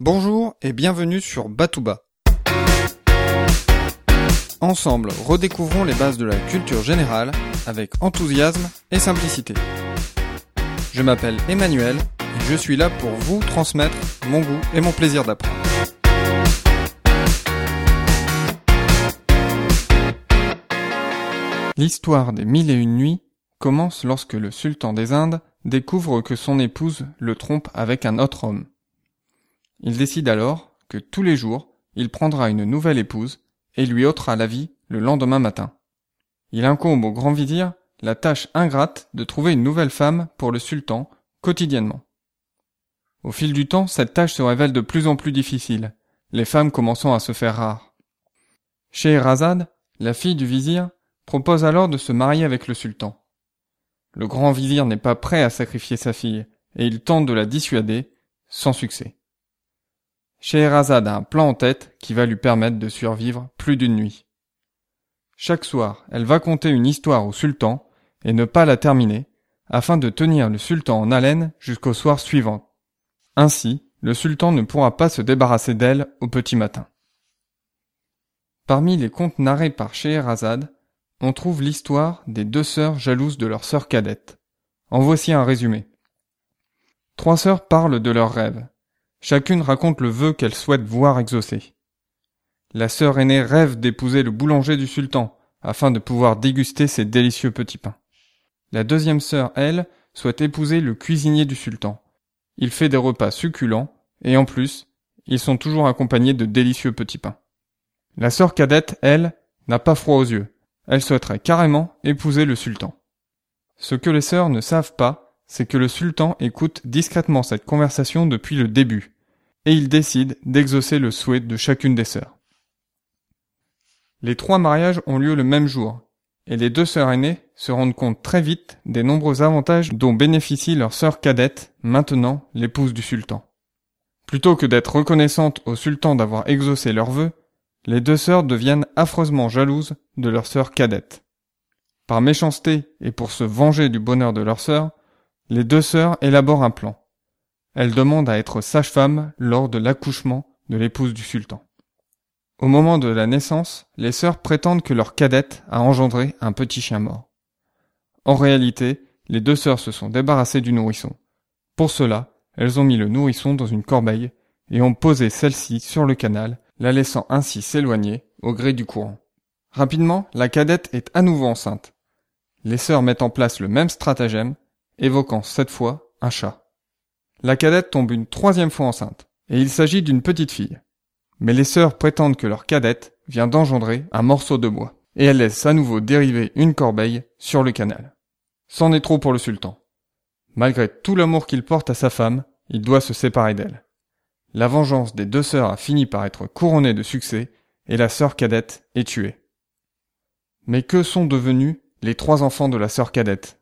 Bonjour et bienvenue sur Batouba. Ensemble, redécouvrons les bases de la culture générale avec enthousiasme et simplicité. Je m'appelle Emmanuel et je suis là pour vous transmettre mon goût et mon plaisir d'apprendre. L'histoire des mille et une nuits commence lorsque le sultan des Indes découvre que son épouse le trompe avec un autre homme. Il décide alors que tous les jours, il prendra une nouvelle épouse et lui ôtera la vie le lendemain matin. Il incombe au grand vizir la tâche ingrate de trouver une nouvelle femme pour le sultan quotidiennement. Au fil du temps, cette tâche se révèle de plus en plus difficile, les femmes commençant à se faire rares. Scheherazade, la fille du vizir, propose alors de se marier avec le sultan. Le grand vizir n'est pas prêt à sacrifier sa fille, et il tente de la dissuader, sans succès. Scheherazade a un plan en tête qui va lui permettre de survivre plus d'une nuit. Chaque soir, elle va conter une histoire au sultan et ne pas la terminer, afin de tenir le sultan en haleine jusqu'au soir suivant. Ainsi, le sultan ne pourra pas se débarrasser d'elle au petit matin. Parmi les contes narrés par Scheherazade, on trouve l'histoire des deux sœurs jalouses de leur sœur cadette. En voici un résumé. Trois sœurs parlent de leurs rêves. Chacune raconte le vœu qu'elle souhaite voir exaucé. La sœur aînée rêve d'épouser le boulanger du sultan, afin de pouvoir déguster ses délicieux petits pains. La deuxième sœur, elle, souhaite épouser le cuisinier du sultan. Il fait des repas succulents, et en plus, ils sont toujours accompagnés de délicieux petits pains. La sœur cadette, elle, n'a pas froid aux yeux. Elle souhaiterait carrément épouser le sultan. Ce que les sœurs ne savent pas, c'est que le sultan écoute discrètement cette conversation depuis le début, et il décide d'exaucer le souhait de chacune des sœurs. Les trois mariages ont lieu le même jour, et les deux sœurs aînées se rendent compte très vite des nombreux avantages dont bénéficie leur sœur cadette, maintenant l'épouse du sultan. Plutôt que d'être reconnaissantes au sultan d'avoir exaucé leurs vœux, les deux sœurs deviennent affreusement jalouses de leur sœur cadette. Par méchanceté et pour se venger du bonheur de leur sœur, les deux sœurs élaborent un plan. Elles demandent à être sage-femme lors de l'accouchement de l'épouse du sultan. Au moment de la naissance, les sœurs prétendent que leur cadette a engendré un petit chien mort. En réalité, les deux sœurs se sont débarrassées du nourrisson. Pour cela, elles ont mis le nourrisson dans une corbeille et ont posé celle-ci sur le canal, la laissant ainsi s'éloigner au gré du courant. Rapidement, la cadette est à nouveau enceinte. Les sœurs mettent en place le même stratagème évoquant cette fois un chat. La cadette tombe une troisième fois enceinte, et il s'agit d'une petite fille. Mais les sœurs prétendent que leur cadette vient d'engendrer un morceau de bois, et elles laissent à nouveau dériver une corbeille sur le canal. C'en est trop pour le sultan. Malgré tout l'amour qu'il porte à sa femme, il doit se séparer d'elle. La vengeance des deux sœurs a fini par être couronnée de succès, et la sœur cadette est tuée. Mais que sont devenus les trois enfants de la sœur cadette?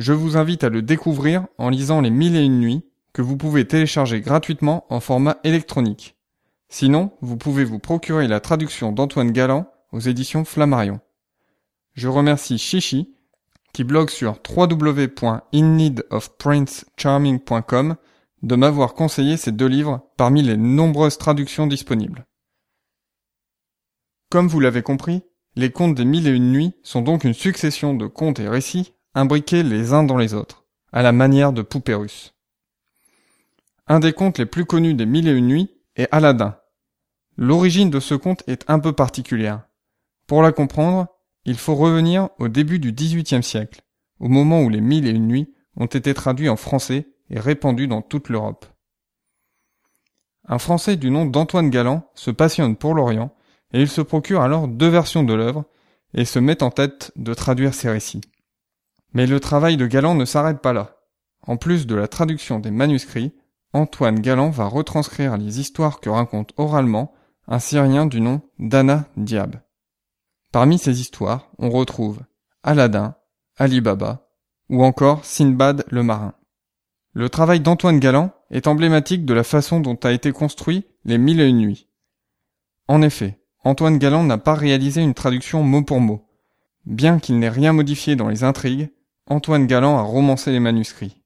Je vous invite à le découvrir en lisant Les Mille et une nuits, que vous pouvez télécharger gratuitement en format électronique. Sinon, vous pouvez vous procurer la traduction d'Antoine Galland aux éditions Flammarion. Je remercie Chichi, qui blogue sur www.inneedofprincecharming.com de m'avoir conseillé ces deux livres parmi les nombreuses traductions disponibles. Comme vous l'avez compris, les contes des mille et une nuits sont donc une succession de contes et récits imbriqués les uns dans les autres, à la manière de poupées russes. Un des contes les plus connus des Mille et une nuits est Aladdin. L'origine de ce conte est un peu particulière. Pour la comprendre, il faut revenir au début du XVIIIe siècle, au moment où les Mille et une nuits ont été traduits en français et répandus dans toute l'Europe. Un Français du nom d'Antoine Galland se passionne pour l'Orient et il se procure alors deux versions de l'œuvre et se met en tête de traduire ses récits. Mais le travail de Galland ne s'arrête pas là. En plus de la traduction des manuscrits, Antoine Galland va retranscrire les histoires que raconte oralement un Syrien du nom d'Anna Diab. Parmi ces histoires, on retrouve Aladdin, Ali Baba, ou encore Sinbad le marin. Le travail d'Antoine Galland est emblématique de la façon dont a été construit les Mille et une nuits. En effet, Antoine Galland n'a pas réalisé une traduction mot pour mot. Bien qu'il n'ait rien modifié dans les intrigues, Antoine Galland a romancé les manuscrits.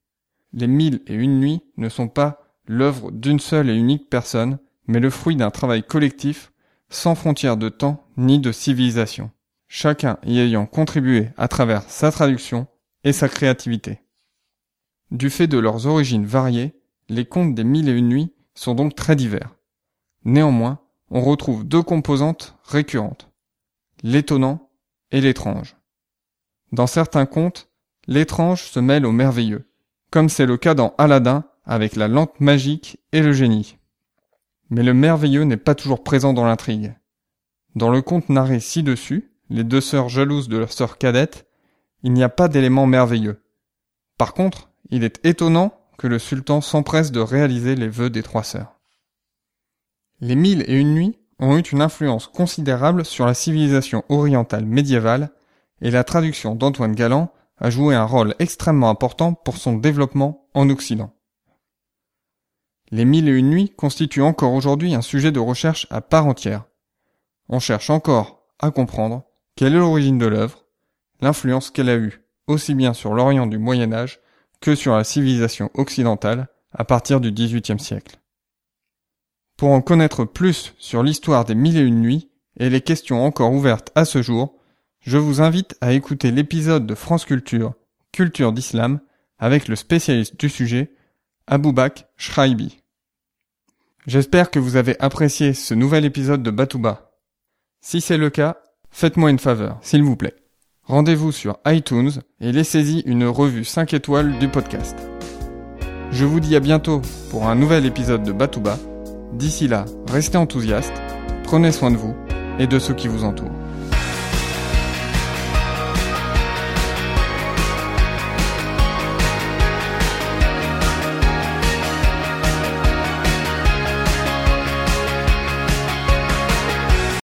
Les mille et une nuits ne sont pas l'œuvre d'une seule et unique personne, mais le fruit d'un travail collectif, sans frontières de temps ni de civilisation, chacun y ayant contribué à travers sa traduction et sa créativité. Du fait de leurs origines variées, les contes des mille et une nuits sont donc très divers. Néanmoins, on retrouve deux composantes récurrentes, l'étonnant et l'étrange. Dans certains contes, l'étrange se mêle au merveilleux, comme c'est le cas dans Aladdin avec la lampe magique et le génie. Mais le merveilleux n'est pas toujours présent dans l'intrigue. Dans le conte narré ci-dessus, les deux sœurs jalouses de leur sœur cadette, il n'y a pas d'élément merveilleux. Par contre, il est étonnant que le sultan s'empresse de réaliser les vœux des trois sœurs. Les mille et une nuits ont eu une influence considérable sur la civilisation orientale médiévale et la traduction d'Antoine Galland a joué un rôle extrêmement important pour son développement en Occident. Les mille et une nuits constituent encore aujourd'hui un sujet de recherche à part entière. On cherche encore à comprendre quelle est l'origine de l'œuvre, l'influence qu'elle a eue aussi bien sur l'Orient du Moyen Âge que sur la civilisation occidentale à partir du XVIIIe siècle. Pour en connaître plus sur l'histoire des mille et une nuits et les questions encore ouvertes à ce jour, je vous invite à écouter l'épisode de France Culture, Culture d'Islam, avec le spécialiste du sujet, Aboubak Shraibi. J'espère que vous avez apprécié ce nouvel épisode de Batouba. Si c'est le cas, faites-moi une faveur, s'il vous plaît. Rendez-vous sur iTunes et laissez-y une revue 5 étoiles du podcast. Je vous dis à bientôt pour un nouvel épisode de Batouba. D'ici là, restez enthousiastes, prenez soin de vous et de ceux qui vous entourent.